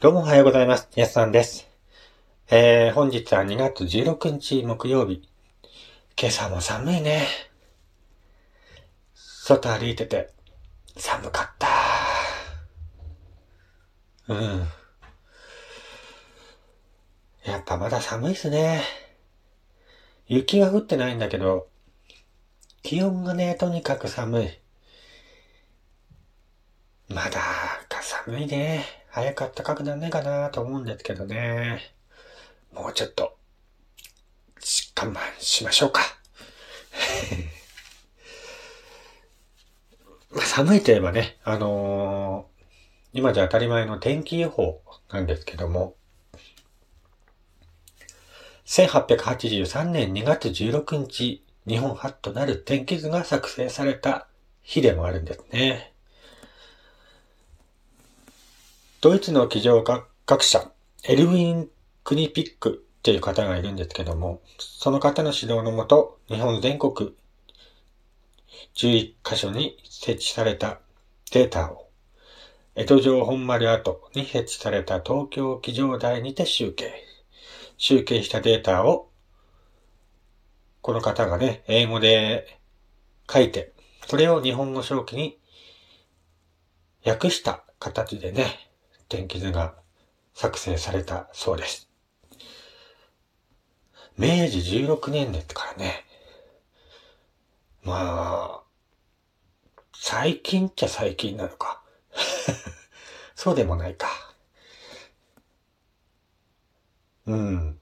どうもおはようございます。やすさんです。えー、本日は2月16日木曜日。今朝も寒いね。外歩いてて寒かった。うん。やっぱまだ寒いっすね。雪は降ってないんだけど、気温がね、とにかく寒い。まだか寒いね。早かったかくなんねえかなと思うんですけどね。もうちょっと、我慢しましょうか。まあ寒いといえばね、あのー今じゃ当たり前の天気予報なんですけども、1883年2月16日、日本初となる天気図が作成された日でもあるんですね。ドイツの気象学者、エルウィン・クニピックっていう方がいるんですけども、その方の指導のもと、日本全国11カ所に設置されたデータを、江戸城本丸跡に設置された東京気象台にて集計。集計したデータを、この方がね、英語で書いて、それを日本語表記に訳した形でね、天気図が作成されたそうです。明治16年ですからね。まあ、最近っちゃ最近なのか。そうでもないか。うん。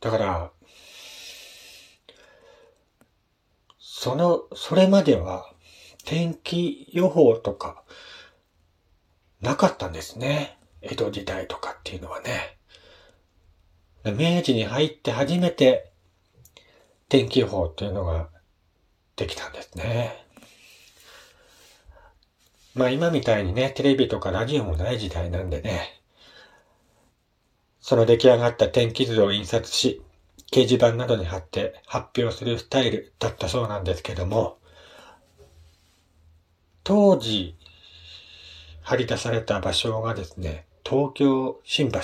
だから、その、それまでは天気予報とかなかったんですね。江戸時代とかっていうのはね。明治に入って初めて天気予報っていうのができたんですね。まあ今みたいにね、テレビとかラジオもない時代なんでね、その出来上がった天気図を印刷し、掲示板などに貼って発表するスタイルだったそうなんですけども、当時、張り出された場所がですね、東京、新橋、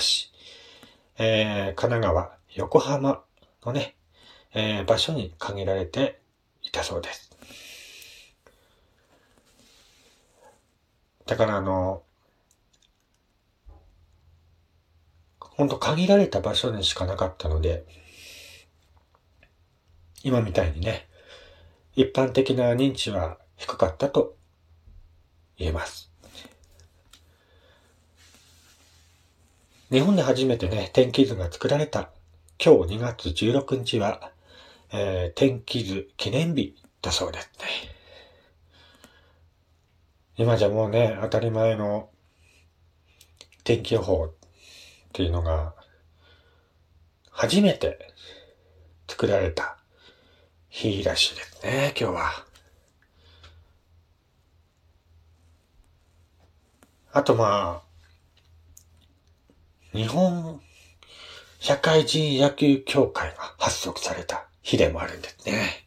えー、神奈川、横浜のね、えー、場所に限られていたそうです。だからあの、ほんと限られた場所にしかなかったので、今みたいにね、一般的な認知は低かったと言えます。日本で初めてね、天気図が作られた今日2月16日は、えー、天気図記念日だそうですね。今じゃもうね、当たり前の天気予報っていうのが、初めて作られた日らしいですね、今日は。あとまあ、日本社会人野球協会が発足された日でもあるんですね。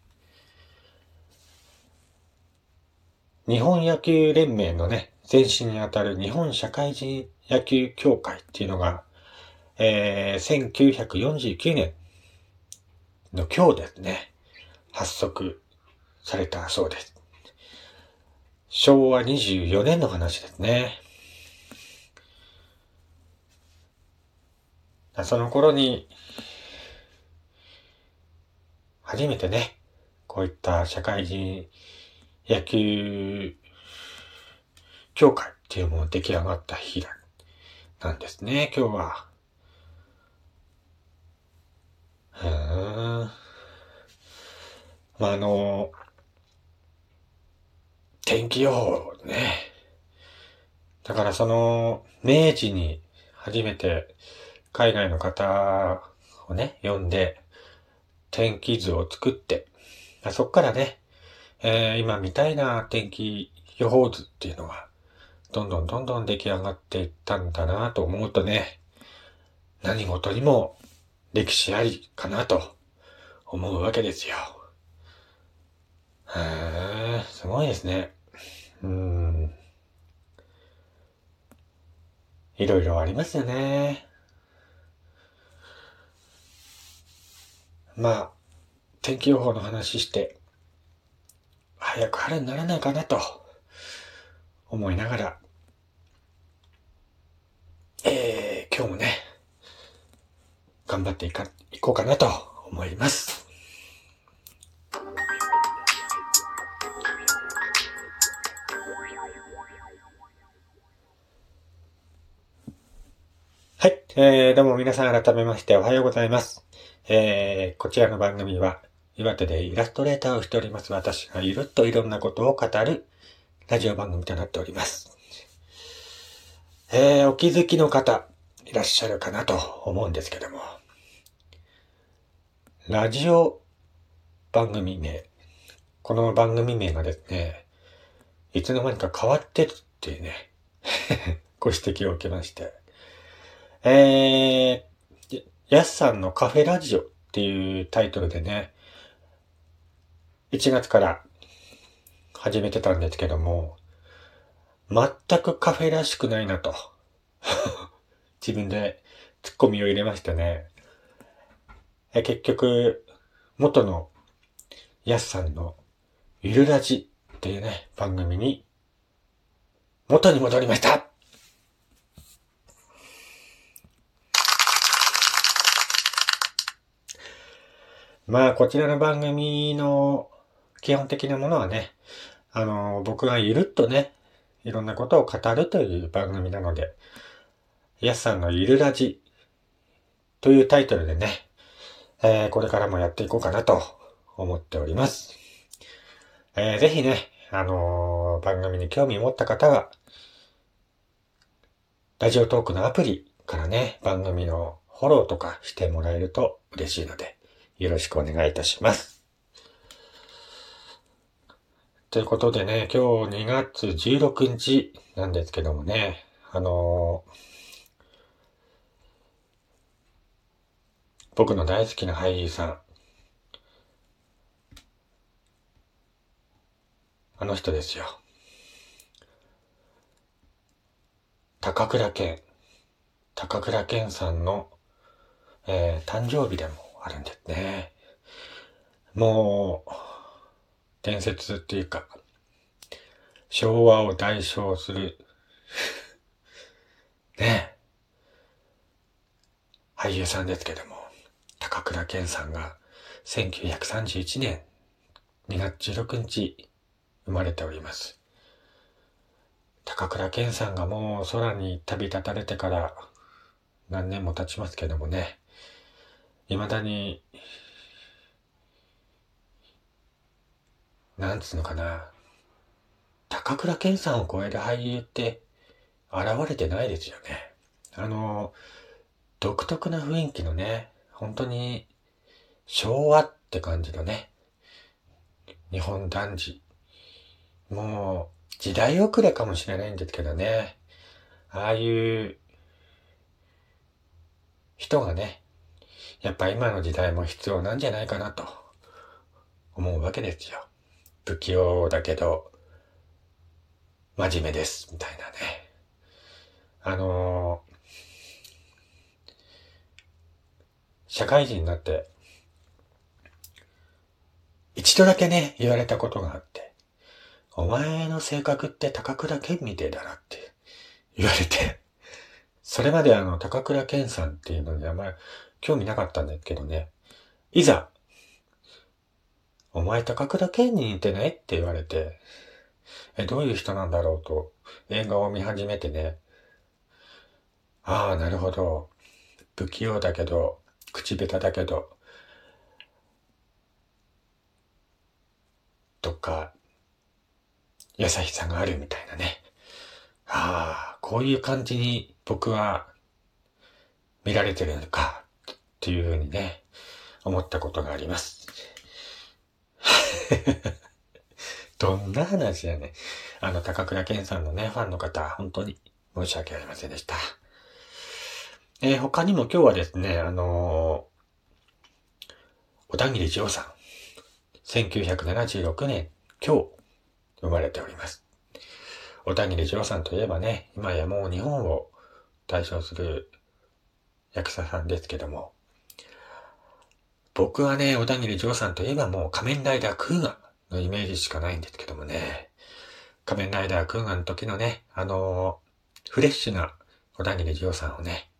日本野球連盟のね、前身にあたる日本社会人野球協会っていうのが、えー、1949年の今日ですね、発足されたそうです。昭和24年の話ですね。その頃に、初めてね、こういった社会人野球協会っていうもの出来上がった日だ、なんですね、今日は。へーまあ、あの、天気予報ね。だからその、明治に初めて海外の方をね、読んで、天気図を作って、そっからね、えー、今みたいな天気予報図っていうのが、どんどんどんどん出来上がっていったんだなと思うとね、何事にも歴史ありかなと思うわけですよ。へえ、すごいですね。うん。いろいろありますよね。まあ、天気予報の話して、早く春にならないかなと思いながら、えー、今日もね、頑張っていか、いこうかなと思います。はい。えー、どうも皆さん改めましておはようございます。えー、こちらの番組は、岩手でイラストレーターをしております私がゆるっといろんなことを語るラジオ番組となっております。えー、お気づきの方、いらっしゃるかなと思うんですけども、ラジオ番組名、この番組名がですね、いつの間にか変わってるっていうね、ご指摘を受けまして、えー、やすさんのカフェラジオっていうタイトルでね、1月から始めてたんですけども、全くカフェらしくないなと。自分でツッコミを入れましてね。え結局、元のやすさんのゆるラジっていうね、番組に元に戻りましたまあ、こちらの番組の基本的なものはね、あの、僕がゆるっとね、いろんなことを語るという番組なので、やすさんのゆるラジというタイトルでね、えー、これからもやっていこうかなと思っております。えー、ぜひね、あのー、番組に興味を持った方は、ラジオトークのアプリからね、番組のフォローとかしてもらえると嬉しいので、よろしくお願いいたします。ということでね、今日2月16日なんですけどもね、あのー、僕の大好きな俳優さん、あの人ですよ。高倉健、高倉健さんの、えー、誕生日でもあるんですね。もう、伝説っていうか、昭和を代表する ね俳優さんですけども、高倉健さんが1931年2月16日生まれております。高倉健さんがもう空に旅立たれてから何年も経ちますけどもね、未だに、なんつうのかな。高倉健さんを超える俳優って現れてないですよね。あの、独特な雰囲気のね、本当に昭和って感じのね、日本男児。もう時代遅れかもしれないんですけどね、ああいう人がね、やっぱ今の時代も必要なんじゃないかなと思うわけですよ。不器用だけど、真面目です、みたいなね。あのー、社会人になって、一度だけね、言われたことがあって、お前の性格って高倉健みてえだなって言われて、それまであの、高倉健さんっていうのにあんまり興味なかったんだけどね。いざ、お前高倉健に似てないって言われて、え、どういう人なんだろう？と映画を見始めてね。ああ、なるほど。不器用だけど、口下手だけど、とか、優しさがあるみたいなね。ああ、こういう感じに僕は見られてるのか。っていうふうにね、思ったことがあります。どんな話やね。あの、高倉健さんのね、ファンの方、本当に申し訳ありませんでした。えー、他にも今日はですね、あのー、小田切丈さん。1976年、今日、生まれております。小田切丈さんといえばね、今やもう日本を対象する役者さんですけども、僕はね、小田切丈さんといえばもう仮面ライダークーガのイメージしかないんですけどもね、仮面ライダークーガの時のね、あのー、フレッシュな小田切丈さんをね、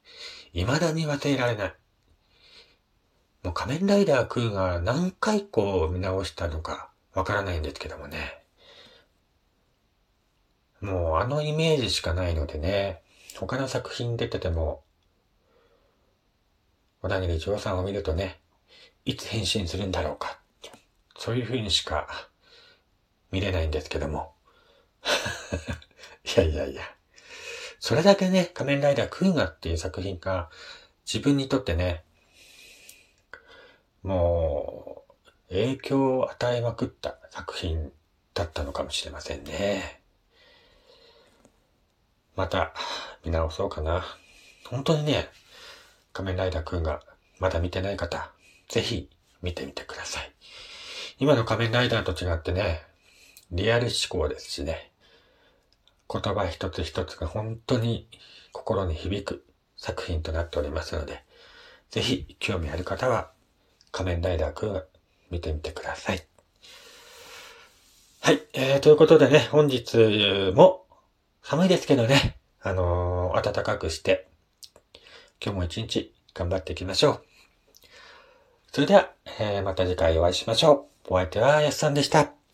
未だに忘れられない。もう仮面ライダークーガ何回こう見直したのかわからないんですけどもね。もうあのイメージしかないのでね、他の作品出てても、小田切丈さんを見るとね、いつ変身するんだろうか。そういう風にしか見れないんですけども。いやいやいや。それだけね、仮面ライダークーガっていう作品が自分にとってね、もう影響を与えまくった作品だったのかもしれませんね。また見直そうかな。本当にね、仮面ライダーくんがまだ見てない方、ぜひ見てみてください。今の仮面ライダーと違ってね、リアル思考ですしね、言葉一つ一つが本当に心に響く作品となっておりますので、ぜひ興味ある方は仮面ライダーくん見てみてください。はい、えー、ということでね、本日も寒いですけどね、あのー、暖かくして、今日も一日頑張っていきましょう。それでは、えー、また次回お会いしましょう。お相手はやすさんでした。